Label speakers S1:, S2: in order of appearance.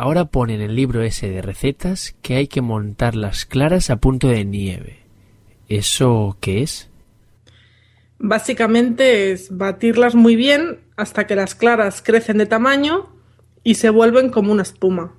S1: ahora pone en el libro ese de recetas que hay que montar las claras a punto de nieve. ¿Eso qué es?
S2: Básicamente es batirlas muy bien hasta que las claras crecen de tamaño y se vuelven como una espuma.